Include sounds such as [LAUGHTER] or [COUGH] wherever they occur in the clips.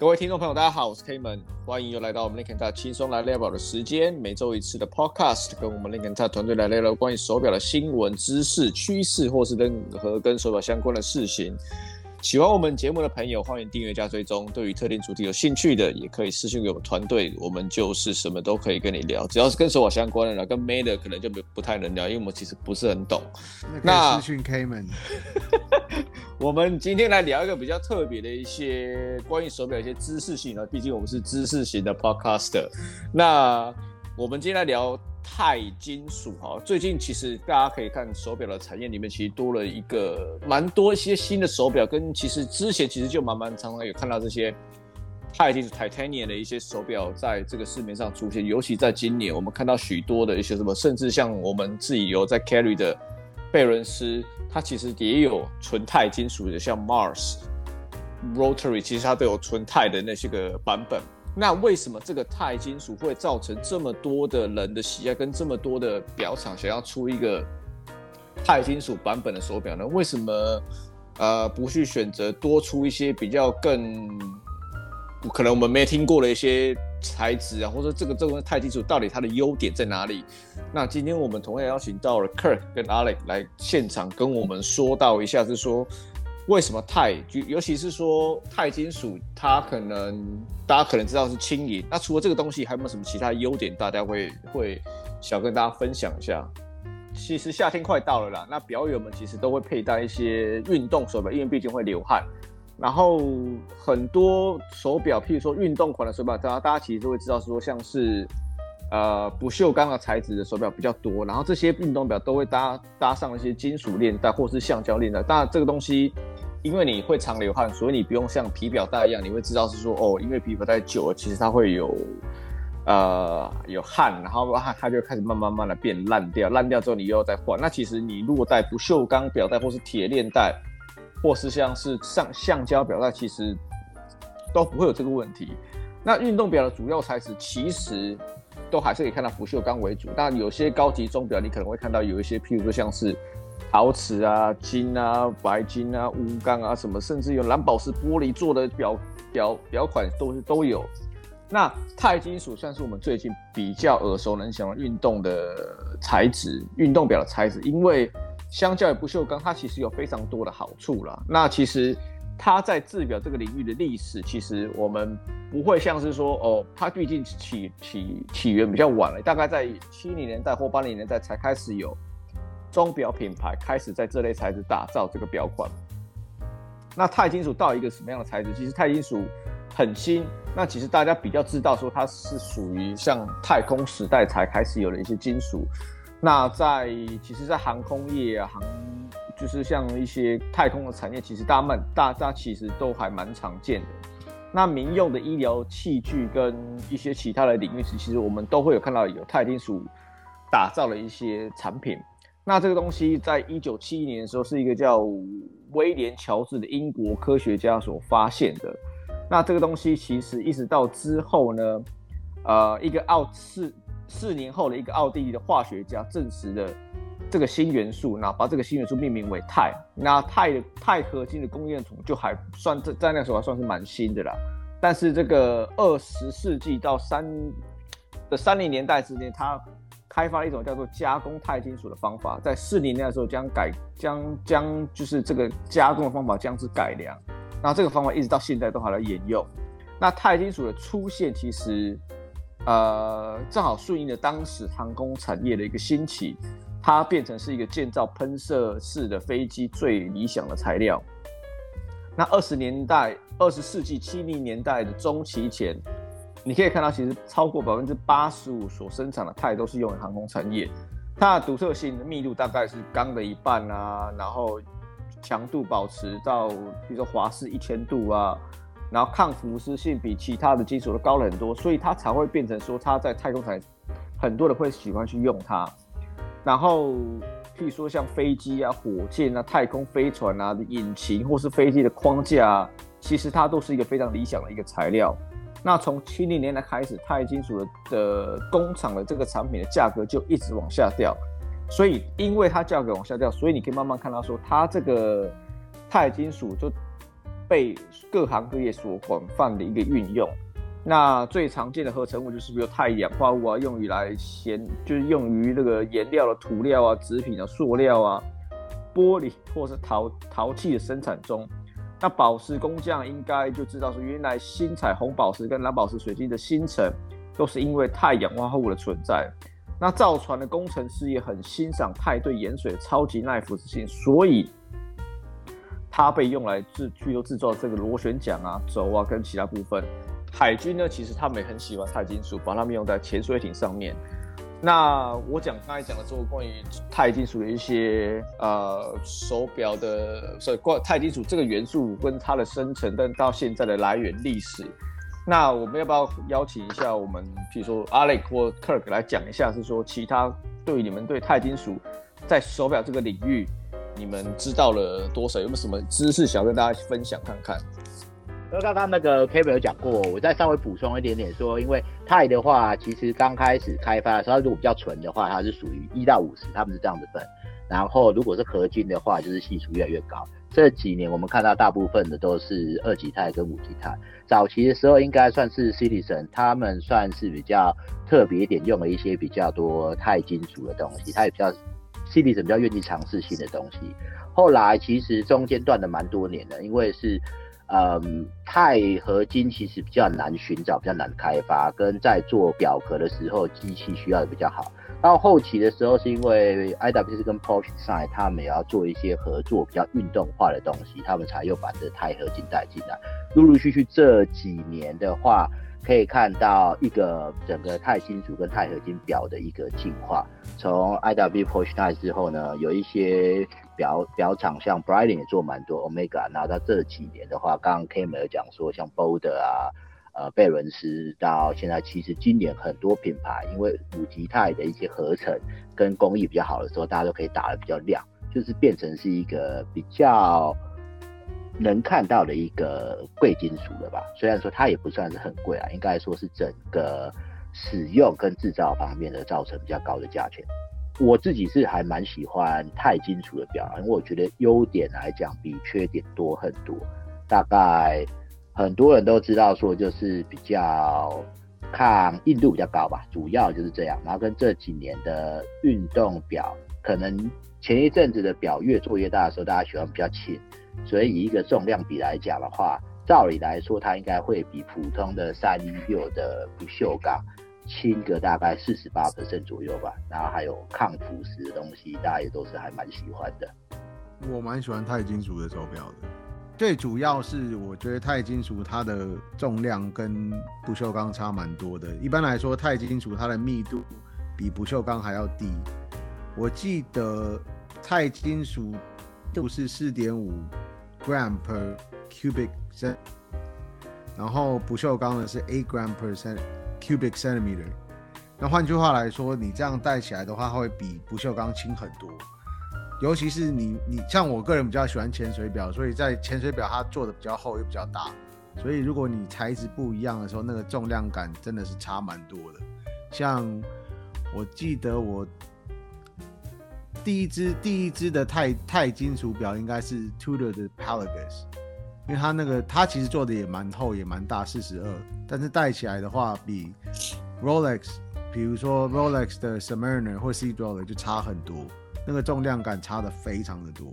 各位听众朋友，大家好，我是 K 门，欢迎又来到我们 Link and Talk 轻松来聊表的时间，每周一次的 Podcast，跟我们 Link and Talk 团队来聊聊关于手表的新闻、知识、趋势，或是任何跟手表相关的事情。喜欢我们节目的朋友，欢迎订阅加追踪。对于特定主题有兴趣的，也可以私信给我们团队，我们就是什么都可以跟你聊，只要是跟手表相关的了，跟 May 的可能就不不太能聊，因为我们其实不是很懂。那私信 K 们，[LAUGHS] 我们今天来聊一个比较特别的一些关于手表一些知识性的，毕竟我们是知识型的 Podcaster。那我们今天来聊。钛金属哈，最近其实大家可以看手表的产业里面，其实多了一个蛮多一些新的手表，跟其实之前其实就蛮蛮常常有看到这些钛金属 Titanium 的一些手表在这个市面上出现，尤其在今年，我们看到许多的一些什么，甚至像我们自己有在 carry 的贝伦斯，它其实也有纯钛金属的，像 Mars、Rotary，其实它都有纯钛的那些个版本。那为什么这个钛金属会造成这么多的人的喜爱，跟这么多的表厂想要出一个钛金属版本的手表呢？为什么呃不去选择多出一些比较更可能我们没听过的一些材质啊，或者这个这个钛金属到底它的优点在哪里？那今天我们同样邀请到了 Kirk 跟 Alex 来现场跟我们说道一下，是说。为什么钛，就尤其是说钛金属，它可能大家可能知道是轻盈。那除了这个东西，还有没有什么其他优点？大家会会想跟大家分享一下。其实夏天快到了啦，那表友们其实都会佩戴一些运动手表，因为毕竟会流汗。然后很多手表，譬如说运动款的手表，大家大家其实都会知道说，像是呃不锈钢的材质的手表比较多。然后这些运动表都会搭搭上一些金属链带或是橡胶链带。当然这个东西。因为你会常流汗，所以你不用像皮表带一样，你会知道是说哦，因为皮表带久了，其实它会有呃有汗，然后它它就开始慢慢慢的变烂掉，烂掉之后你又要再换。那其实你如果带不锈钢表带，或是铁链带，或是像是上橡胶表带，其实都不会有这个问题。那运动表的主要材质其实都还是可以看到不锈钢为主，但有些高级钟表你可能会看到有一些，譬如说像是。陶瓷啊、金啊、白金啊、钨钢啊，什么甚至有蓝宝石玻璃做的表表表款都是都有。那钛金属算是我们最近比较耳熟能详的运动的材质，运动表的材质，因为相较于不锈钢，它其实有非常多的好处啦。那其实它在制表这个领域的历史，其实我们不会像是说哦，它毕竟起起起源比较晚了，大概在七零年代或八零年代才开始有。钟表品牌开始在这类材质打造这个表款。那钛金属到一个什么样的材质？其实钛金属很新。那其实大家比较知道说它是属于像太空时代才开始有的一些金属。那在其实，在航空业啊，航就是像一些太空的产业，其实大们大家其实都还蛮常见的。那民用的医疗器具跟一些其他的领域，其实我们都会有看到有钛金属打造的一些产品。那这个东西在一九七一年的时候，是一个叫威廉乔治的英国科学家所发现的。那这个东西其实一直到之后呢，呃，一个奥四四年后的一个奥地利的化学家证实了这个新元素，那把这个新元素命名为钛。那钛的钛合金的工业桶就还算在在那时候还算是蛮新的啦。但是这个二十世纪到三的三零年代之间，它开发了一种叫做加工钛金属的方法，在四零年的时候将改将将就是这个加工的方法将之改良，那这个方法一直到现在都还在沿用。那钛金属的出现，其实呃正好顺应了当时航空产业的一个兴起，它变成是一个建造喷射式的飞机最理想的材料。那二十年代二十世纪七零年代的中期前。你可以看到，其实超过百分之八十五所生产的钛都是用于航空产业。它的独特性的密度大概是钢的一半啊，然后强度保持到，比如说华氏一千度啊，然后抗腐蚀性比其他的金属都高了很多，所以它才会变成说它在太空产业很多人会喜欢去用它。然后，譬如说像飞机啊、火箭啊、太空飞船啊引擎或是飞机的框架啊，其实它都是一个非常理想的一个材料。那从七零年代开始，钛金属的的工厂的这个产品的价格就一直往下掉，所以因为它价格往下掉，所以你可以慢慢看到说，它这个钛金属就被各行各业所广泛的一个运用。那最常见的合成物就是比如钛氧化物啊，用于来鲜，就是用于那个颜料的涂料啊、纸品啊、塑料啊、玻璃或是陶陶器的生产中。那宝石工匠应该就知道说，原来新彩虹宝石跟蓝宝石水晶的形成都是因为钛氧化物的存在。那造船的工程师也很欣赏钛对盐水的超级耐腐蚀性，所以它被用来制，去做制造这个螺旋桨啊、轴啊跟其他部分。海军呢，其实他们也很喜欢钛金属，把它们用在潜水艇上面。那我讲刚才讲的这个关于钛金属的一些呃手表的，所以关钛金属这个元素跟它的生成，但到现在的来源历史。那我们要不要邀请一下我们，比如说 Alex 或 Kirk 来讲一下，是说其他对你们对钛金属在手表这个领域，你们知道了多少？有没有什么知识想跟大家分享看看？那刚刚那个 K 没有讲过，我再稍微补充一点点说，因为钛的话，其实刚开始开发的时候，如果比较纯的话，它是属于一到五十，他们是这样子分。然后如果是合金的话，就是系数越来越高。这几年我们看到大部分的都是二级钛跟五级钛。早期的时候应该算是 Citizen，他们算是比较特别一点，用了一些比较多钛金属的东西，它也比较 Citizen 比较愿意尝试新的东西。后来其实中间断了蛮多年的，因为是。嗯，钛合金其实比较难寻找，比较难开发，跟在做表壳的时候，机器需要的比较好。到后期的时候，是因为 IWC 跟 Porsche 上海他们也要做一些合作，比较运动化的东西，他们才又把这钛合金带进来。陆陆续续这几年的话，可以看到一个整个钛金属跟钛合金表的一个进化。从 IWC Porsche Design 之后呢，有一些。表表厂像 Breitling 也做蛮多 Omega，然后到这几年的话，刚刚 Kamer 讲说像 Bolder 啊，呃贝伦斯到现在，其实今年很多品牌因为五级钛的一些合成跟工艺比较好的时候，大家都可以打得比较亮，就是变成是一个比较能看到的一个贵金属了吧。虽然说它也不算是很贵啊，应该说是整个使用跟制造方面的造成比较高的价钱。我自己是还蛮喜欢钛金属的表，因为我觉得优点来讲比缺点多很多。大概很多人都知道说，就是比较抗硬度比较高吧，主要就是这样。然后跟这几年的运动表，可能前一阵子的表越做越大的时候，大家喜欢比较轻，所以以一个重量比来讲的话，照理来说它应该会比普通的三一六的不锈钢。轻个大概四十八左右吧，然后还有抗腐蚀的东西，大家也都是还蛮喜欢的。我蛮喜欢钛金属的手表的，最主要是我觉得钛金属它的重量跟不锈钢差蛮多的。一般来说，钛金属它的密度比不锈钢还要低。我记得钛金属度是四点五 gram per cubic cent，然后不锈钢的是 eight gram per cent。cubic centimeter，那换句话来说，你这样戴起来的话，会比不锈钢轻很多。尤其是你，你像我个人比较喜欢潜水表，所以在潜水表它做的比较厚又比较大，所以如果你材质不一样的时候，那个重量感真的是差蛮多的。像我记得我第一支第一支的钛钛金属表应该是 Tudor 的 Pelagus。因为它那个，它其实做的也蛮厚，也蛮大，四十二，但是戴起来的话，比 Rolex，比如说 Rolex 的 Submariner 或 Sea Dweller 就差很多，那个重量感差的非常的多。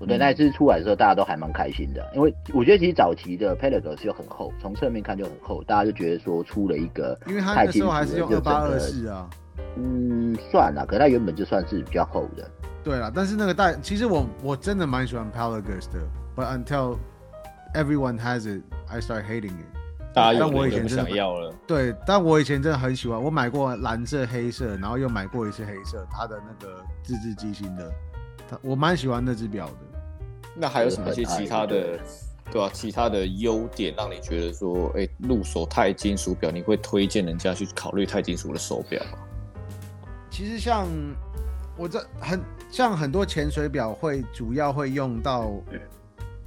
我觉得那一次出来的时候，大家都还蛮开心的，因为我觉得其实早期的 p e l a g o s 就很厚，从侧面看就很厚，大家就觉得说出了一个，因为它那时候还是用二八二四啊，嗯，算了，可是它原本就算是比较厚的。对了，但是那个戴，其实我我真的蛮喜欢 Pelagus 的，But until Everyone has it. I start hating it. 大家有我以前真的不想要了。对，但我以前真的很喜欢。我买过蓝色、黑色，然后又买过一次黑色，它的那个自制机芯的，它我蛮喜欢那只表的。那还有什么一些其他的，对吧、啊？其他的优点让你觉得说，哎、欸，入手钛金属表，你会推荐人家去考虑钛金属的手表吗？其实像我这很像很多潜水表会主要会用到。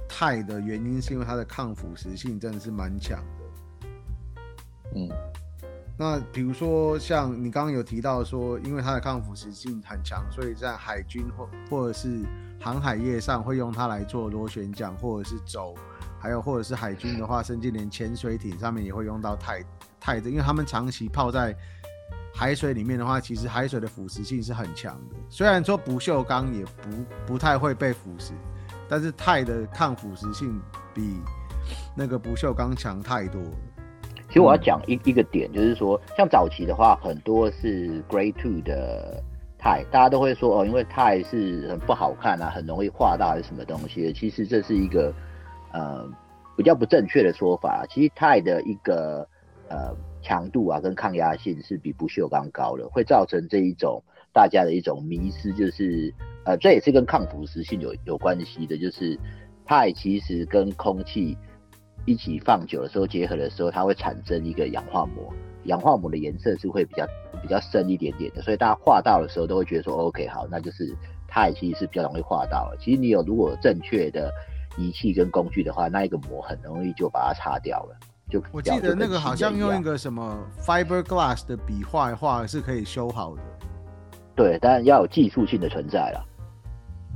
钛的原因是因为它的抗腐蚀性真的是蛮强的。嗯，那比如说像你刚刚有提到说，因为它的抗腐蚀性很强，所以在海军或或者是航海业上会用它来做螺旋桨或者是轴，还有或者是海军的话，甚至连潜水艇上面也会用到钛钛的，因为他们长期泡在海水里面的话，其实海水的腐蚀性是很强的。虽然说不锈钢也不不太会被腐蚀，但是钛的抗腐蚀性比那个不锈钢强太多了。其实我要讲一一个点，就是说，像早期的话，很多是 Grade Two 的钛，大家都会说哦，因为钛是很不好看啊，很容易画到还是什么东西。其实这是一个呃比较不正确的说法。其实钛的一个呃强度啊跟抗压性是比不锈钢高的，会造成这一种大家的一种迷失，就是呃这也是跟抗腐蚀性有有关系的，就是钛其实跟空气。一起放久的时候，结合的时候，它会产生一个氧化膜。氧化膜的颜色是会比较比较深一点点的，所以大家画到的时候都会觉得说，OK，好，那就是钛其实是比较容易画到的。其实你有如果正确的仪器跟工具的话，那一个膜很容易就把它擦掉了。就我记得那个好像用一个什么 fiberglass 的笔画一画是可以修好的。对，当然要有技术性的存在了。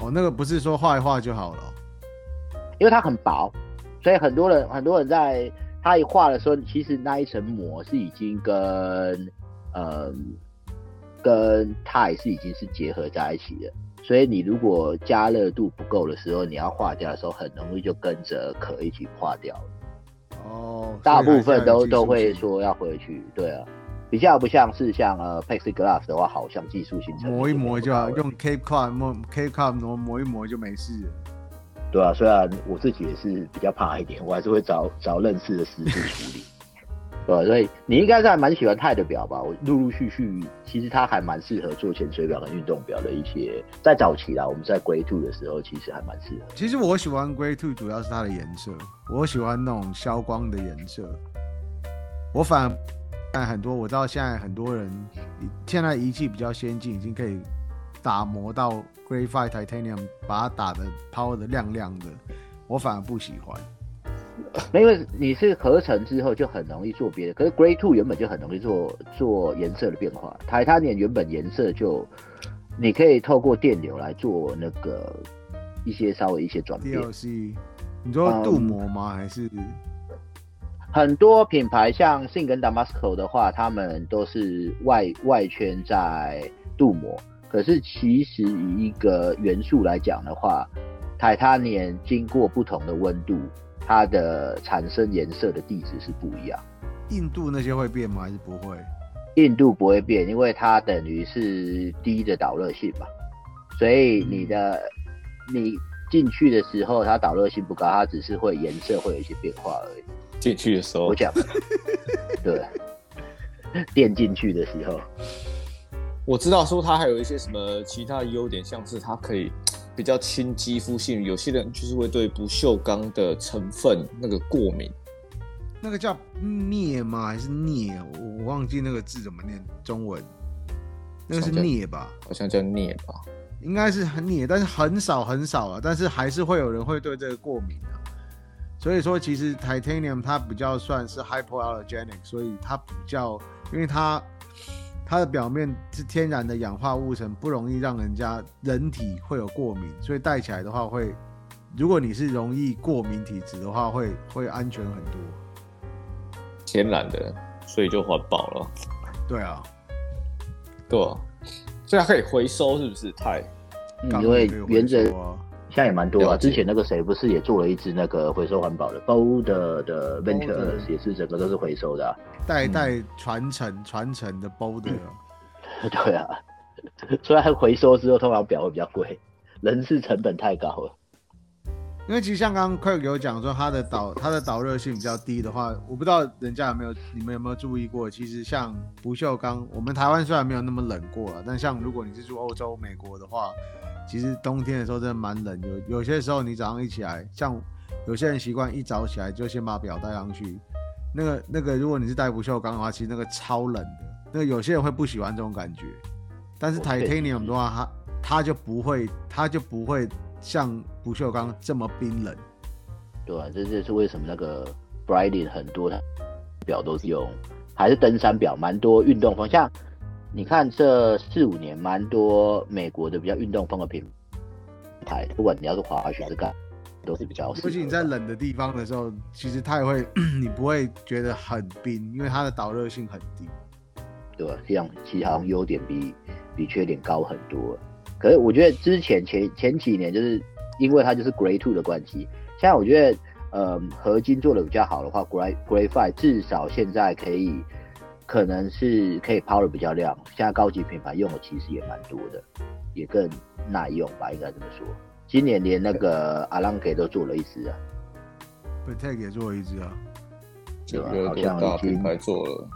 哦，那个不是说画一画就好了，因为它很薄。所以很多人很多人在他一画的时候，其实那一层膜是已经跟呃跟钛是已经是结合在一起的。所以你如果加热度不够的时候，你要化掉的时候，很容易就跟着壳一起化掉了。哦，大部分都都会说要回去。对啊，比较不像是像呃 Plexiglass 的话，好像技术性磨一磨就要用 Cape Cod 磨 Cape Cod 磨磨一磨就没事了。对啊，虽然我自己也是比较怕一点，我还是会找找认识的师傅处理。[LAUGHS] 对，所以你应该是还蛮喜欢钛的表吧？我陆陆续续，其实它还蛮适合做潜水表跟运动表的一些。在早期啦，我们在 Grade Two 的时候，其实还蛮适合。其实我喜欢 Grade Two，主要是它的颜色，我喜欢那种消光的颜色。我反而看很多，我知道现在很多人现在仪器比较先进，已经可以打磨到。Graphite Titanium 把它打的抛的亮亮的，我反而不喜欢。因为你是合成之后就很容易做别的，可是 Grade Two 原本就很容易做做颜色的变化。Titanium 原本颜色就你可以透过电流来做那个一些稍微一些转变。DLC，你说镀膜吗？Um, 还是很多品牌像 Singh 跟 Damasko 的话，他们都是外外圈在镀膜。可是，其实以一个元素来讲的话，钛它年经过不同的温度，它的产生颜色的地址是不一样。印度那些会变吗？还是不会？印度不会变，因为它等于是低的导热性嘛。所以你的、嗯、你进去的时候，它导热性不高，它只是会颜色会有一些变化而已。进去的时候，我讲的，[LAUGHS] 对，电进去的时候。我知道说它还有一些什么其他的优点，像是它可以比较亲肌肤性，有些人就是会对不锈钢的成分那个过敏。那个叫镍吗？还是镍？我忘记那个字怎么念中文。那个是镍吧？好像叫镍吧？应该是很镍，但是很少很少啊。但是还是会有人会对这个过敏啊。所以说，其实 Titanium 它比较算是 hypoallergenic，所以它比较，因为它。它的表面是天然的氧化物层，不容易让人家人体会有过敏，所以戴起来的话会，如果你是容易过敏体质的话，会会安全很多。天然的，所以就环保了。对啊，对啊，所以它可以回收，是不是？太，因为原则现在也蛮多啊。之前那个谁不是也做了一支那个回收环保的 Boulder 的 Venture，也是整个都是回收的啊。代代传承传承的 Boulder，对啊，[LAUGHS] 虽然回收之后通常表会比较贵，人事成本太高了。因为其实像刚刚 Craig 有讲说它的导它的导热性比较低的话，我不知道人家有没有你们有没有注意过？其实像不锈钢，我们台湾虽然没有那么冷过了，但像如果你是住欧洲、美国的话，其实冬天的时候真的蛮冷。有有些时候你早上一起来，像有些人习惯一早起来就先把表戴上去。那个那个，如果你是戴不锈钢的话，其实那个超冷的。那个有些人会不喜欢这种感觉，但是 Titanium 的话，它它就不会，它就不会像不锈钢这么冰冷。对啊，这就是为什么那个 Breitling 很多的表都是用，还是登山表，蛮多运动风。像你看这四五年，蛮多美国的比较运动风的品牌，不管你要是滑雪是干，都是比较。尤其你在冷的地方的时候，其实它也会，[CLEARS THROAT] 你不会觉得很冰，因为它的导热性很低。对吧？这样其实好像优点比比缺点高很多。可是我觉得之前前前几年就是因为它就是 Grade Two 的关系，现在我觉得呃合金做的比较好的话，Grade Grade Five 至少现在可以可能是可以抛的比较亮。现在高级品牌用的其实也蛮多的，也更耐用吧，应该这么说。今年连那个阿朗给都做了一只啊，Patek 也做了一只啊，就好像大品牌做了。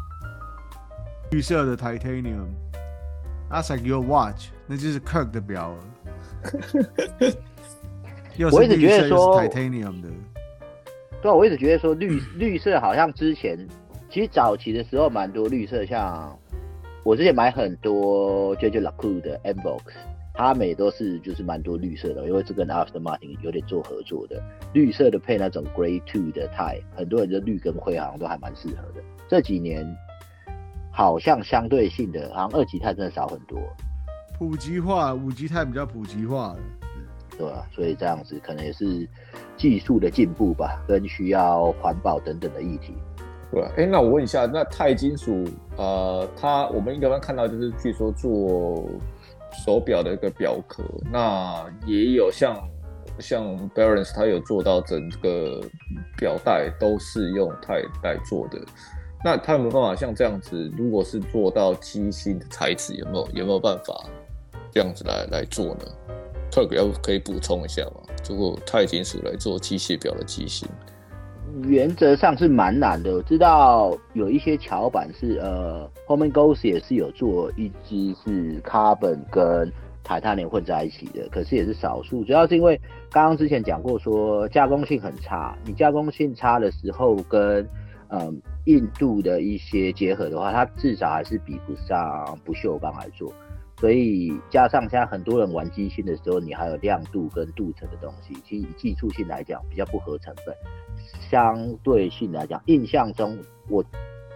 绿色的 titanium，That's like your watch，那就是 Kirk 的表。[LAUGHS] 了。我一直觉得说 titanium 的，对啊，我一直觉得说绿绿色好像之前其实早期的时候蛮多绿色，像我之前买很多 JJ LeCoultre 的 M Box，他们也都是就是蛮多绿色的，因为这跟 Aston Martin 有点做合作的，绿色的配那种 Grade Two 的 tie，很多人就绿跟灰好像都还蛮适合的。这几年。好像相对性的，好像二级钛真的少很多。普及化，五级钛比较普及化，嗯，对啊，所以这样子可能也是技术的进步吧，跟需要环保等等的议题。对啊，哎、欸，那我问一下，那钛金属，呃，它我们一般看到就是据说做手表的一个表壳，那也有像像 Barons 它有做到整个表带都是用钛来做的。那他有没有办法像这样子？如果是做到机芯的材质，有没有有没有办法这样子来来做呢？特别要可以补充一下吗？如果钛金属来做机械表的机芯，原则上是蛮难的。我知道有一些桥板是呃，Romain Grossi 也是有做一支是 Carbon 跟 Titanium 混在一起的，可是也是少数。主要是因为刚刚之前讲过说加工性很差，你加工性差的时候跟嗯。硬度的一些结合的话，它至少还是比不上不锈钢来做，所以加上现在很多人玩机芯的时候，你还有亮度跟镀层的东西，其实以技术性来讲比较不合成本。相对性来讲，印象中我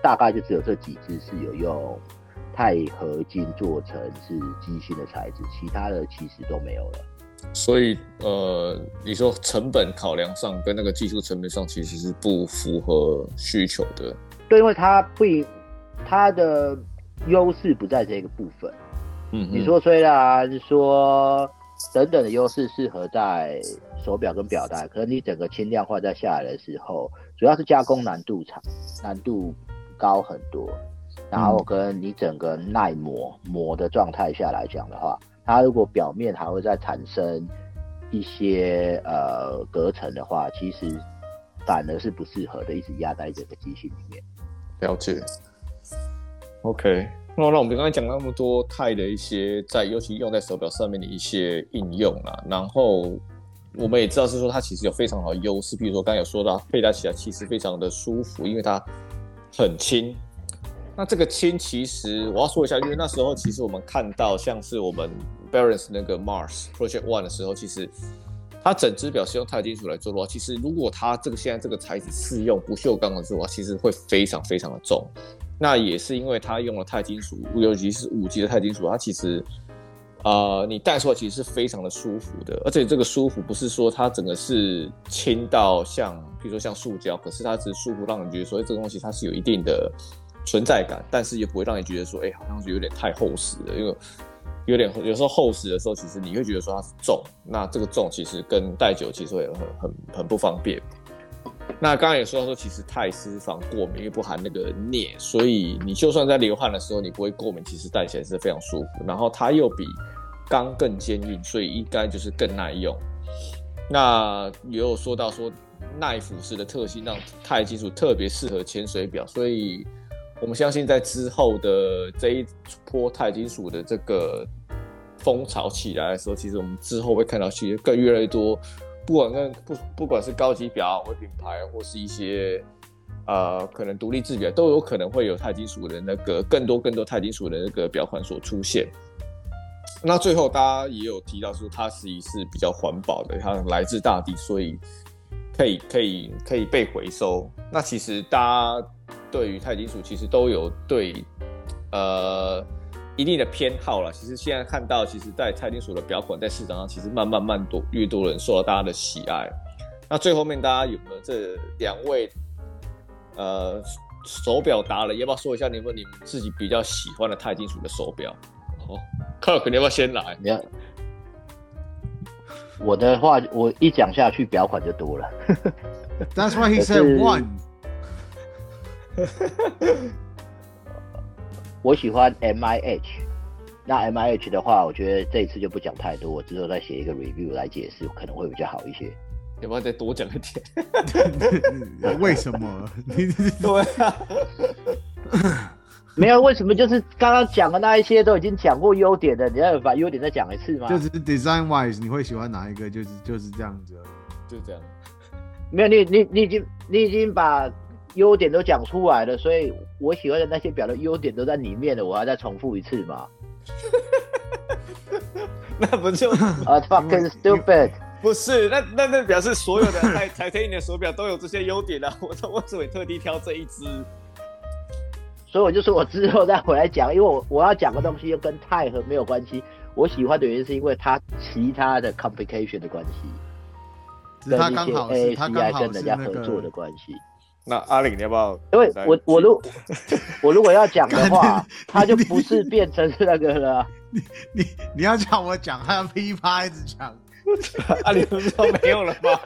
大概就只有这几只是有用钛合金做成是机芯的材质，其他的其实都没有了。所以，呃，你说成本考量上跟那个技术层面上，其实是不符合需求的。对，因为它不，它的优势不在这个部分。嗯，你说虽然说等等的优势适合在手表跟表带，可是你整个轻量化再下来的时候，主要是加工难度长，难度高很多。然后跟你整个耐磨磨的状态下来讲的话。它如果表面还会再产生一些呃隔层的话，其实反而是不适合的，一直压在这个机芯里面。了解。OK，那那我们刚才讲了那么多钛的一些在，尤其用在手表上面的一些应用啊，然后我们也知道是说它其实有非常好的优势，比如说刚才有说到佩戴起来其实非常的舒服，因为它很轻。那这个轻其实我要说一下，因为那时候其实我们看到像是我们。Barons 那个 Mars Project One 的时候，其实它整只表是用钛金属来做的话，其实如果它这个现在这个材质是用不锈钢的时候，其实会非常非常的重。那也是因为它用了钛金属，尤其是五级的钛金属，它其实、呃，你戴出来其实是非常的舒服的。而且这个舒服不是说它整个是轻到像，比如说像塑胶，可是它只是舒服，让你觉得说，哎，这个东西它是有一定的存在感，但是也不会让你觉得说，哎，好像是有点太厚实的，因为。有点有时候厚实的时候，其实你会觉得说它是重，那这个重其实跟戴久其实会很很很不方便。那刚刚也说到说，其实钛丝防过敏，因为不含那个镍，所以你就算在流汗的时候你不会过敏，其实戴起来是非常舒服。然后它又比钢更坚硬，所以应该就是更耐用。那也有说到说耐腐蚀的特性，让钛金属特别适合潜水表，所以。我们相信，在之后的这一波钛金属的这个风潮起来的时候，其实我们之后会看到，其实更越来越多，不管跟不不管是高级表或品牌，或是一些呃可能独立制表，都有可能会有钛金属的那个更多更多钛金属的那个表款所出现。那最后大家也有提到说，它实际是比较环保的，它来自大地，所以可以可以可以被回收。那其实大家。对于钛金属，其实都有对呃一定的偏好了。其实现在看到，其实，在钛金属的表款在市场上，其实慢慢慢多越多人受到大家的喜爱。那最后面大家有没有这两位呃手表达人，要不要说一下你们你们自己比较喜欢的钛金属的手表？哦，Kirk，你要不要先来？你要我的话，我一讲下去表款就多了。[LAUGHS] That's why he said one。我喜欢 MIH，那 MIH 的话，我觉得这一次就不讲太多，我之后再写一个 review 来解释，可能会比较好一些。要不要再多讲一点？[LAUGHS] 为什么？[LAUGHS] 对啊，[LAUGHS] 没有为什么，就是刚刚讲的那一些都已经讲过优点的，你要把优点再讲一次吗？就是 design wise，你会喜欢哪一个？就是就是这样子，就这样。没有，你你你已经你已经把优点都讲出来了，所以我喜欢的那些表的优点都在里面了，我要再重复一次吗？[LAUGHS] 那不就 [LAUGHS] 啊、uh,，fucking stupid！不是，那那那表示所有的台台特尼的手表都有这些优点啊！我我只会特地挑这一只，所以我就说我之后再回来讲，因为我我要讲的东西又跟钛和没有关系。我喜欢的原因是因为它其他的 complication 的关系，跟一些 AACI 跟人家合作的关系。那阿玲，你要不要？因为我我如 [LAUGHS] 我如果要讲的话，[LAUGHS] [LAUGHS] 他就不是变成那个了。你你你要叫我讲，还要噼啪一直讲。阿玲不是说没有了吗？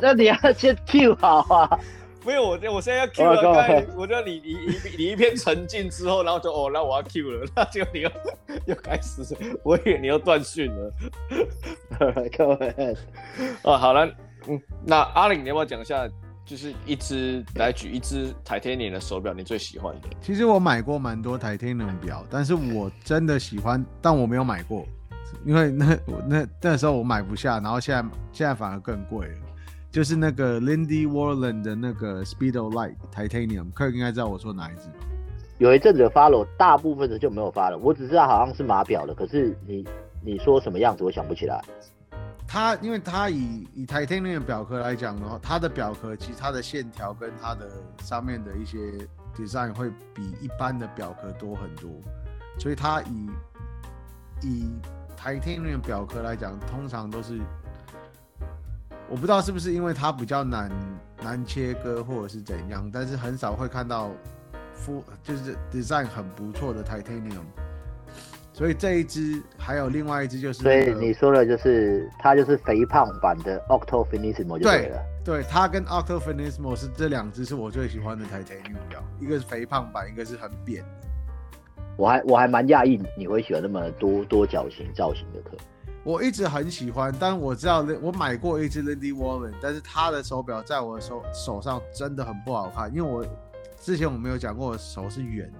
那你要先 Q 好啊。没有，我我现在要 Q 了。刚才我觉得你你你你一片沉静之后，然后就哦，那我要 Q 了，那就你又又开始，我以为你又断讯了。各位，哦，好了，嗯，那阿玲，你要不要讲一下？就是一只来举一只 Titanium 的手表，你最喜欢的？其实我买过蛮多 Titanium 表，但是我真的喜欢，但我没有买过，因为 [LAUGHS] 那那那时候我买不下，然后现在现在反而更贵了。就是那个 Lindy Warland 的那个 Speedo Light Titanium，客人应该知道我说哪一只吧？有一阵子发了，大部分的就没有发了。我只知道好像是码表的，可是你你说什么样子，我想不起来。它因为它以以 Titanium 表壳来讲的话，它的表壳其实它的线条跟它的上面的一些 design 会比一般的表壳多很多，所以它以以 Titanium 表壳来讲，通常都是我不知道是不是因为它比较难难切割或者是怎样，但是很少会看到 full 就是 design 很不错的 Titanium。所以这一只还有另外一只就是、那个，所以你说的就是它就是肥胖版的 Octo Finissimo 就对了。对，它跟 Octo Finissimo 是这两只是我最喜欢的 Titanium 表，一个是肥胖版，一个是很扁的。我还我还蛮讶异你会喜欢那么多多角形造型的壳。我一直很喜欢，但我知道我买过一只 Lindy Warren，但是它的手表在我的手手上真的很不好看，因为我之前我没有讲过，我手是圆的。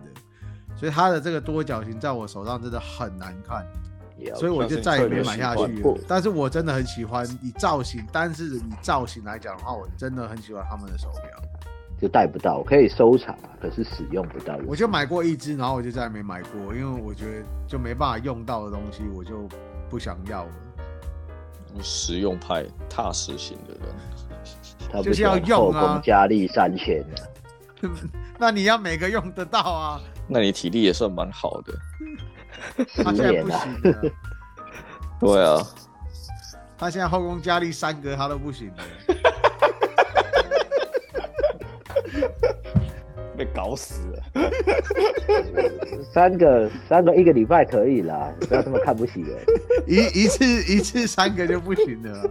所以它的这个多角形在我手上真的很难看，所以我就再也没买下去了。但是我真的很喜欢以造型，但是以造型来讲的话，我真的很喜欢他们的手表。就戴不到，可以收藏啊，可是使用不到。我就买过一只，然后我就再也没买过，因为我觉得就没办法用到的东西，我就不想要了。实用派、踏实型的人，他就是要用啊，后宫佳丽三千 [LAUGHS] 那你要每个用得到啊。那你体力也算蛮好的。[LAUGHS] 他现在不行了。[LAUGHS] 对啊，他现在后宫佳丽三个他都不行了。[LAUGHS] 被搞死了。三个三个一个礼拜可以啦，不要这么看不起人。一一次一次三个就不行了。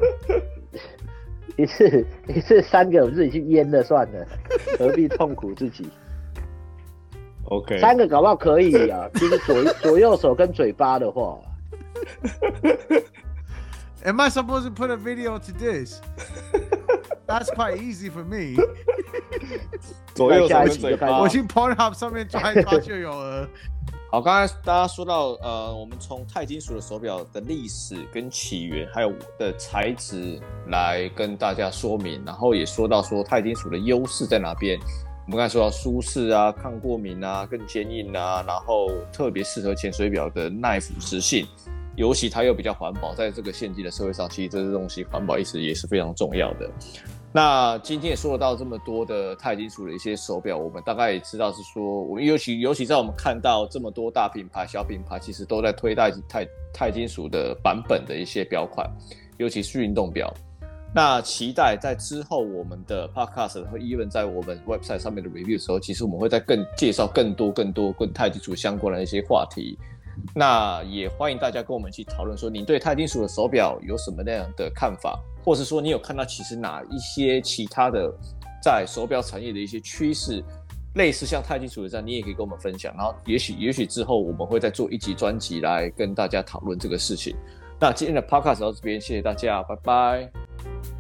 一次一次三个我自己去淹了算了，何必痛苦自己？OK，三个搞不好可以啊，[LAUGHS] 就是左左右手跟嘴巴的话。Am I supposed to put a video to this? That's quite easy for me. [LAUGHS] 左右手跟嘴巴，我去 Pornhub 上面抓一抓就有了。好，刚才大家说到，呃，我们从钛金属的手表的历史跟起源，还有的材质来跟大家说明，然后也说到说钛金属的优势在哪边。我们刚才说到舒适啊、抗过敏啊、更坚硬啊，然后特别适合潜水表的耐腐蚀性，尤其它又比较环保，在这个现今的社会上，其实这些东西环保意识也是非常重要的。那今天也说到这么多的钛金属的一些手表，我们大概也知道是说，我们尤其尤其在我们看到这么多大品牌、小品牌，其实都在推钛钛钛金属的版本的一些表款，尤其是运动表。那期待在之后我们的 podcast 和 even 在我们 website 上面的 review 的时候，其实我们会再更介绍更多更多跟钛金属相关的一些话题。那也欢迎大家跟我们一起讨论，说你对钛金属的手表有什么那样的看法，或是说你有看到其实哪一些其他的在手表产业的一些趋势，类似像钛金属的这样，你也可以跟我们分享。然后也许也许之后我们会再做一集专辑来跟大家讨论这个事情。那今天的 podcast 到这边谢谢大家拜拜。